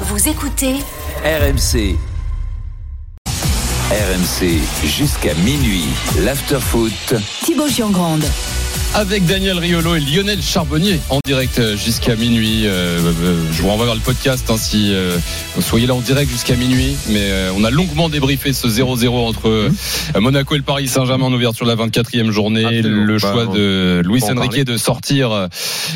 Vous écoutez RMC. RMC jusqu'à minuit. L'afterfoot. Thibaut Giangrande. Avec Daniel Riolo et Lionel Charbonnier en direct euh, jusqu'à minuit. Euh, euh, je vous renvoie vers le podcast hein, si euh, vous soyez là en direct jusqu'à minuit. Mais euh, on a longuement débriefé ce 0-0 entre euh, Monaco et le Paris Saint-Germain en ouverture de la 24e journée. Absolument. Le choix de Luis Enrique de sortir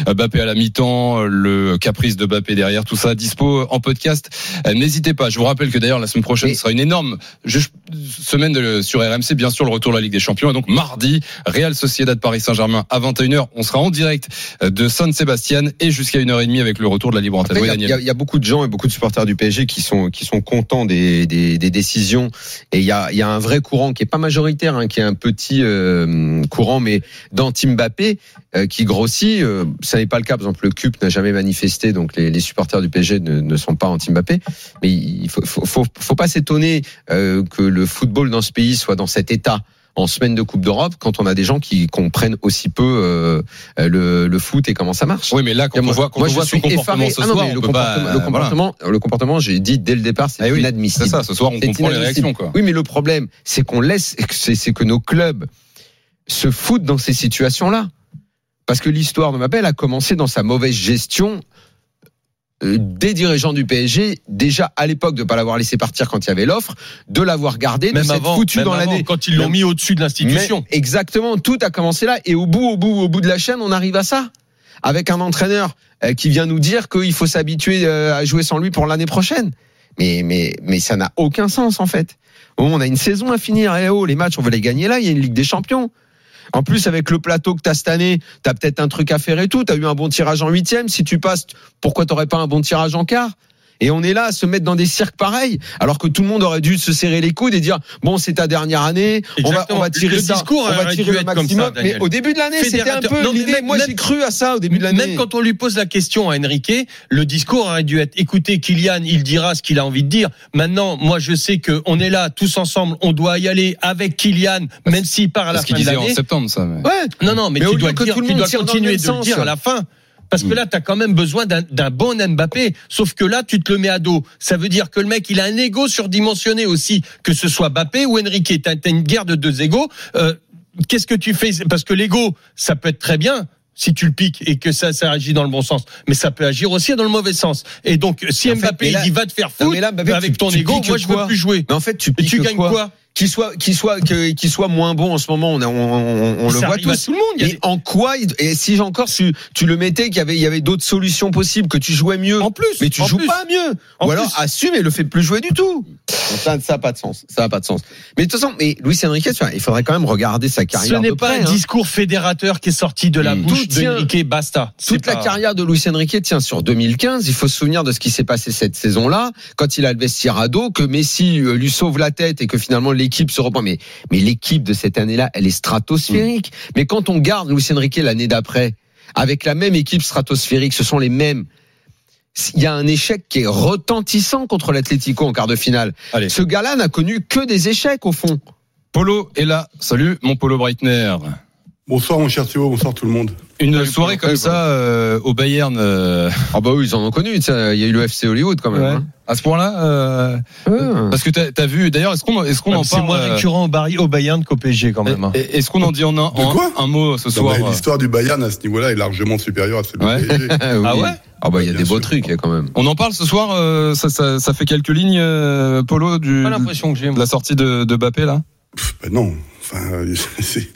Mbappé à la mi-temps, le caprice de Mbappé derrière, tout ça dispo en podcast. N'hésitez pas. Je vous rappelle que d'ailleurs la semaine prochaine Et- sera une énorme je- semaine de- sur RMC, bien sûr le retour de la Ligue des Champions. Et donc mardi, Real Sociedad Paris Saint-Germain à 21h. On sera en direct euh, de San Sebastian et jusqu'à 1h30 avec le retour de la libre antenne. Il y, a- y y beaucoup de gens et beaucoup de supporters du PSG qui sont qui sont contents des, des, des décisions et il y a, y a un vrai courant qui est pas majoritaire, hein, qui est un petit euh, courant, mais dans Team Mbappé euh, qui grossit. Euh, ça n'est pas le cas. Par exemple, le CUP n'a jamais manifesté, donc les, les supporters du PSG ne, ne sont pas anti Mbappé. Mais il faut faut, faut, faut pas s'étonner que le football dans ce pays soit dans cet état en semaine de Coupe d'Europe quand on a des gens qui comprennent aussi peu euh, le, le foot et comment ça marche. Oui, mais là, quand Moi, on voit, quand moi, on voit son comportement effaré. ce Ah non, soir, mais on le peut pas, comportement, euh, le voilà. comportement, le comportement, j'ai dit dès le départ, c'est oui, inadmissible. C'est ça, ce soir, on comprend les réactions, quoi. Oui, mais le problème, c'est qu'on laisse, c'est que nos clubs se foutent dans ces situations-là. Parce que l'histoire de Mbappé, a commencé dans sa mauvaise gestion euh, des dirigeants du PSG, déjà à l'époque de ne pas l'avoir laissé partir quand il y avait l'offre, de l'avoir gardé, de Même s'être avant, foutu même dans l'année. quand ils l'ont mis au-dessus de l'institution. Exactement, tout a commencé là. Et au bout, au bout, au bout de la chaîne, on arrive à ça. Avec un entraîneur euh, qui vient nous dire qu'il faut s'habituer euh, à jouer sans lui pour l'année prochaine. Mais, mais, mais ça n'a aucun sens, en fait. Bon, on a une saison à finir. Eh oh, les matchs, on va les gagner là. Il y a une Ligue des Champions. En plus, avec le plateau que tu as cette année, tu as peut-être un truc à faire et tout. Tu as eu un bon tirage en huitième. Si tu passes, pourquoi t'aurais pas un bon tirage en quart? Et on est là à se mettre dans des cirques pareils, alors que tout le monde aurait dû se serrer les coudes et dire bon c'est ta dernière année, on va, on va tirer Le ça, discours on va tirer le ça, maximum. mais au début de l'année, c'était un peu l'idée. Moi j'ai cru à ça au début de l'année. Même quand on lui pose la question à Enrique, le discours aurait dû être écoutez Kylian, il dira ce qu'il a envie de dire. Maintenant, moi je sais que on est là tous ensemble, on doit y aller avec Kylian, même s'il part à la C'est ce qu'il fin de disait en l'année. septembre, ça. mais- Ouais. Non, non, mais, Mais tu dois, que dire, tout le tu dois continuer de le dire à la fin. Parce que là, tu as quand même besoin d'un bon Mbappé. Sauf que là, tu te le mets à dos. Ça veut dire que le mec, il a un ego surdimensionné aussi, que ce soit Mbappé ou Enrique. Tu as, une guerre de deux égos. Euh, Qu'est-ce que tu fais? Parce que l'ego, ça peut être très bien si tu le piques et que ça, ça agit dans le bon sens. Mais ça peut agir aussi dans le mauvais sens. Et donc, si En Mbappé là- il dit va te faire foutre, mais là, Mbappé, avec tu- ton tu ego, moi je veux plus jouer. Mais en fait, tu Et piques tu gagnes quoi, quoi? Qu'il soit, qu'il soit, qu'il soit moins bon en ce moment, on, on, on, on le voit tous. tout le monde. Et des- en quoi Et si encore tu, tu le mettais qu'il y avait, il y avait d'autres solutions possibles, que tu jouais mieux. En plus, mais tu joues plus. pas mieux. En Ou alors plus. assume et le fait plus jouer du tout. Ça, ça a pas de sens. Ça a pas de sens. Mais de toute façon, mais Luis Enrique, il faudrait quand même regarder sa Ce carrière. n'est de pas près, un hein. discours fédérateur qui est sorti de la Mmh. bouche tient- d'Enrique Basta. Toute la carrière de Luis Enrique tient sur 2015. Il faut se souvenir de ce qui s'est passé cette saison-là, quand il a le vestiaire à dos, que Messi euh, lui sauve la tête et que finalement l'équipe se reprend. Mais, mais l'équipe de cette année-là, elle est stratosphérique. Mais quand on garde Luis Enrique l'année d'après, avec la même équipe stratosphérique, ce sont les mêmes. Il y a un échec qui est retentissant contre l'Atlético en quart de finale. Allez. Ce gars-là n'a connu que des échecs au fond. Polo est là. Salut, mon Polo Breitner. Bonsoir mon cher Théo, bonsoir tout le monde. Une Salut, soirée comme ça euh, au Bayern, euh, Ah bah oui, ils en ont connu. Il y a eu le FC Hollywood quand même. ouais. hein. à ce point-là. euh, Ah. Parce que t'as as vu. D'ailleurs, est-ce qu'on est-ce qu'on en C'est parle moins euh, récurrent au, Bari- au Bayern qu'au PSG quand même. hein. Est-ce qu'on en dit en un, en quoi un mot ce soir euh, L'histoire du Bayern à ce niveau-là est largement supérieure à celle Ouais. du PSG. Ah, oui. Ah ouais Ah bah il y a Bien des beaux sûr. trucs hein, quand même. On en parle ce soir. euh, ça, ça, ça fait quelques lignes, euh, Polo, du Pas l'impression que j'ai. la sortie de, de Mbappé là? Ben non. Enfin, euh, c'est-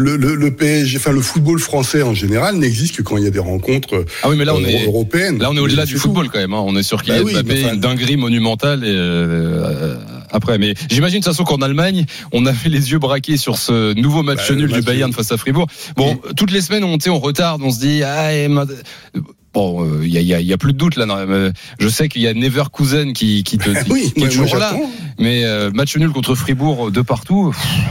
le, le, le PSG, enfin le football français en général n'existe que quand il y a des rencontres Ah oui, mais là on euh, est européennes. là on est au-delà du football quand même. hein. On est sur Bah oui, Mbappé, mais enfin- une dinguerie monumentale. Et, euh, après, mais j'imagine de toute façon qu'en Allemagne, on avait les yeux braqués sur ce nouveau match Bah, nul du Bayern face à Fribourg. Bon, toutes les semaines on, on retarde, on se dit ah, et ma- Bon, euh, il y, a, y a- y a plus de doute là. non, euh, Je sais qu'il y a Neverkusen qui, qui, te, Oui, qui est toujours là. Mais euh, match nul contre Fribourg euh, de partout. pff,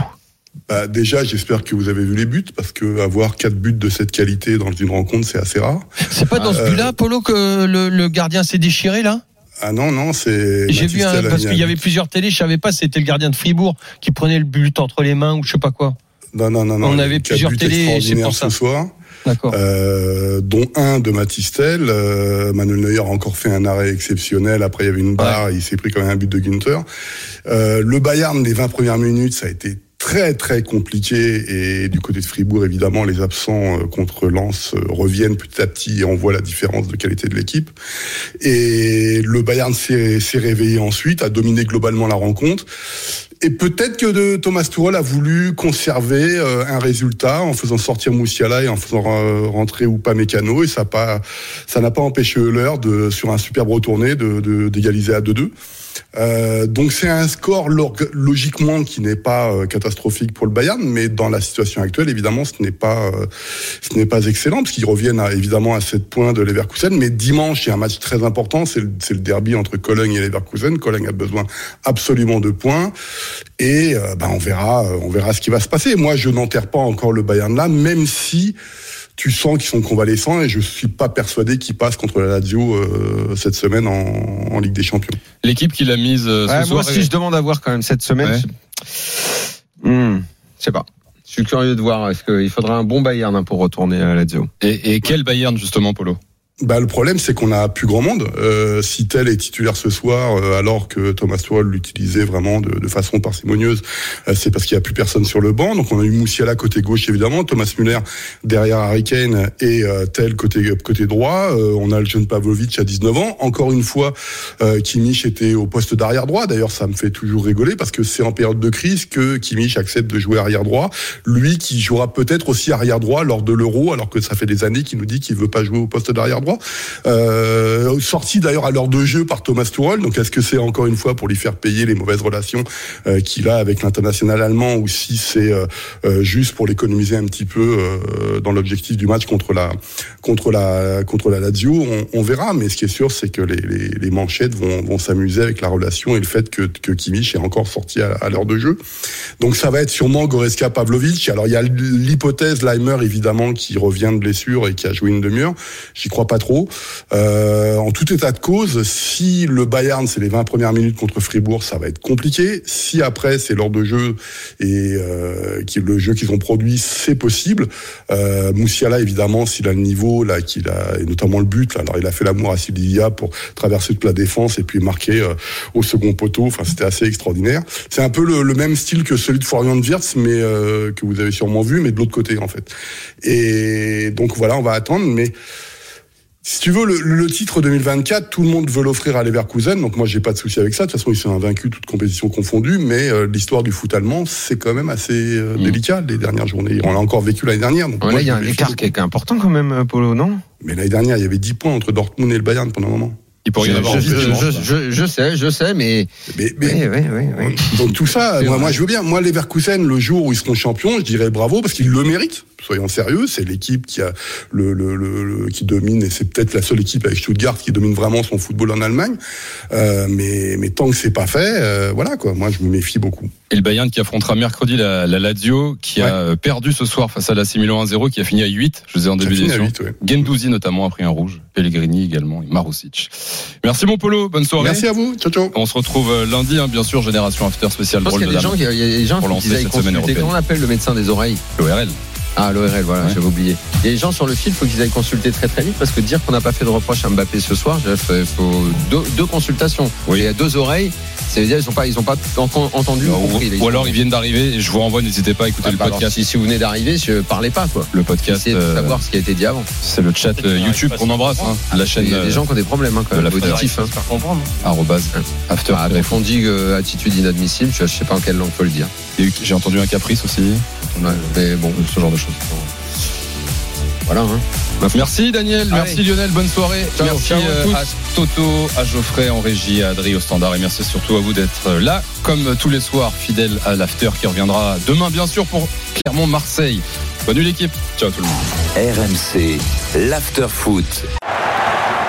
Bah, déjà, j'espère que vous avez vu les buts, parce que avoir quatre buts de cette qualité dans une rencontre, c'est assez rare. C'est pas dans ce Euh, but-là, Polo, que le, le gardien s'est déchiré là? Ah non, non, c'est. J'ai vu un, parce qu'il y avait plusieurs télés, je savais pas, c'était le gardien de Fribourg qui prenait le but entre les mains ou je sais pas quoi. Non, non, non, non. On avait plusieurs télés, c'est pour ça. ce soir. D'accord. euh, dont un de Matistel. Euh, Manuel Neuer a encore fait un arrêt exceptionnel. Après, il y avait une barre. Il s'est pris quand même un but de Günther. Euh, le Bayern, les 20 premières minutes, ça a été très très compliqué. Et du côté de Fribourg évidemment les absents euh, contre Lens euh, reviennent petit à petit et on voit la différence de qualité de l'équipe. Et le Bayern s'est réveillé ensuite a dominé globalement la rencontre. Et peut-être que de Thomas Tuchel a voulu conserver euh, un résultat en faisant sortir Moussiala et en faisant rentrer ou pas Mécano et ça n'a pas empêché Euler de sur un superbe retourné de de- d'égaliser à 2-2. Euh, donc c'est un score log- logiquement qui n'est pas euh, catastrophique pour le Bayern, mais dans la situation actuelle, évidemment, ce n'est pas euh, ce n'est pas excellent parce qu'ils reviennent à, évidemment à 7 points de Leverkusen. Mais dimanche, il y a un match très important, c'est le, le derby entre Cologne et Leverkusen. Cologne a besoin absolument de points et euh, ben, on verra euh, on verra ce qui va se passer. Moi, je n'enterre pas encore le Bayern là, même si tu sens qu'ils sont convalescents et je suis pas persuadé qu'ils passent contre la Lazio euh, cette semaine en, en Ligue des Champions. L'équipe qui l'a mise euh, ce Ouais, moi soir. aussi, je demande à voir quand même cette semaine. Ouais. Je... Hmm, je sais pas. Je suis curieux de voir. Est-ce qu'il faudra un bon Bayern hein, pour retourner à Lazio? Et, et quel Bayern justement, Polo? Bah, le problème, c'est qu'on a plus grand monde. Euh, si tel est titulaire ce soir, euh, alors que Thomas Tuchel l'utilisait vraiment de, de façon parcimonieuse, euh, c'est parce qu'il n'y a plus personne sur le banc. Donc, on a eu Moussiala côté gauche, évidemment, Thomas Müller derrière Harry Kane et euh, tel côté côté droit. Euh, on a le jeune Pavlovic à 19 ans. Encore une fois, euh, Kimmich était au poste d'arrière droit. D'ailleurs, ça me fait toujours rigoler parce que c'est en période de crise que Kimmich accepte de jouer arrière droit. Lui qui jouera peut-être aussi arrière droit lors de l'Euro, alors que ça fait des années qu'il nous dit qu'il veut pas jouer au poste d'arrière droit. Euh, sorti d'ailleurs à l'heure de jeu par Thomas Tuchel. Donc est-ce que c'est encore une fois pour lui faire payer les mauvaises relations euh, qu'il a avec l'international allemand ou si c'est euh, juste pour l'économiser un petit peu dans l'objectif du match contre la contre la contre la Lazio? On, verra. Mais ce qui est sûr, c'est que les, les, manchettes vont, vont s'amuser avec la relation et le fait que, que Kimmich est encore sorti à, à l'heure de jeu. Donc ça va être sûrement Goreska Pavlovic. Alors il y a l'hypothèse Leimer évidemment qui revient de blessure et qui a joué une demi-heure. J'y crois pas trop. Euh, en tout état de cause, si le Bayern c'est les 20 premières minutes contre Fribourg, ça va être compliqué. Si après c'est l'heure de jeu et euh, qui le jeu qu'ils ont produit, c'est possible. Euh, Moussiala évidemment, s'il a le niveau là, qu'il a et notamment le but. Là, alors il a fait l'amour à Sibilia pour traverser toute la défense et puis marquer euh, au second poteau. Enfin c'était assez extraordinaire. C'est un peu le, le même style que celui de Florian Wirtz, mais euh, que vous avez sûrement vu, mais de l'autre côté en fait. Et donc voilà, on va attendre, mais si tu veux, le, le titre 2024, tout le monde veut l'offrir à Leverkusen, donc moi j'ai pas de souci avec ça. De toute façon, ils sont invaincus, toutes compétitions confondues, mais euh, l'histoire du foot allemand, c'est quand même assez euh, Mm. délicat les dernières journées. On l'a encore vécu l'année dernière. Donc Ouais, moi, Là, il y a un écart qui est important quand même, euh, Polo, non? Mais l'année dernière, il y avait 10 points entre Dortmund et le Bayern pendant un moment. Il pourrait y en avoir je- en plus, je- je- je sais, je sais, mais. Mais, mais- Oui, oui, oui, oui. Donc tout ça, moi, je veux bien. Moi, Leverkusen, le jour où ils seront champions, je dirais bravo parce qu'ils le méritent. Soyons sérieux, c'est l'équipe qui a le, le, le- le- qui domine et c'est peut-être la seule équipe avec Stuttgart qui domine vraiment son football en Allemagne. Euh, mais mais tant que c'est pas fait, euh, voilà quoi. Moi, je me méfie beaucoup. Et le Bayern qui affrontera mercredi la, la Lazio, qui a perdu ce soir face à la Milan 1-0, qui a fini à 8, je le disais en début d'émission. 8, ouais. Gendouzi notamment a pris un rouge, Pellegrini également, et Marusic. Merci mon Polo, bonne soirée. Merci à vous. Ciao ciao. On se retrouve euh, lundi, hein, bien sûr, Génération After spécial Je pense qu'il y de a des gens, il y a des gens Pour qui lancer qu'ils aillent cette semaine consulter. européenne. Comment on appelle le médecin des oreilles? l'ORL. Ah, l'ORL, voilà, Ouais. j'avais oublié. Il y a des gens sur le fil, il faut qu'ils aillent consulter très très vite parce que dire qu'on n'a pas fait de reproche à Mbappé ce soir, il faut deux, deux consultations. Oui. Il y a deux oreilles, ça veut dire qu'ils n'ont pas, ils ont pas en- entendu ou compris. Ou, ou alors ils viennent d'arriver, et je vous renvoie, n'hésitez pas à écouter Ah, le bah alors, podcast. si, si vous venez d'arriver, je parlais pas quoi. Le podcast, Essayez de euh, savoir ce qui a été dit avant. c'est le chat euh, YouTube qu'on embrasse, hein, la chaîne Il y a des euh, gens qui ont des problèmes hein, quand de même, la auditifs. Hein. arrobase, after. Donc on dit euh, attitude inadmissible, je, je sais pas en quelle langue faut le dire. J'ai entendu un caprice aussi, Ouais, mais bon, ce genre de choses. voilà. Hein. Merci Daniel, Allez. merci Lionel, bonne soirée. Ciao, merci ciao à euh, à Toto, à Geoffrey en régie, à Adri au standard et merci surtout à vous d'être là comme tous les soirs fidèle à l'after qui reviendra demain bien sûr pour Clermont-Marseille. Bonne nuit l'équipe. Ciao tout le monde. RMC, l'after foot.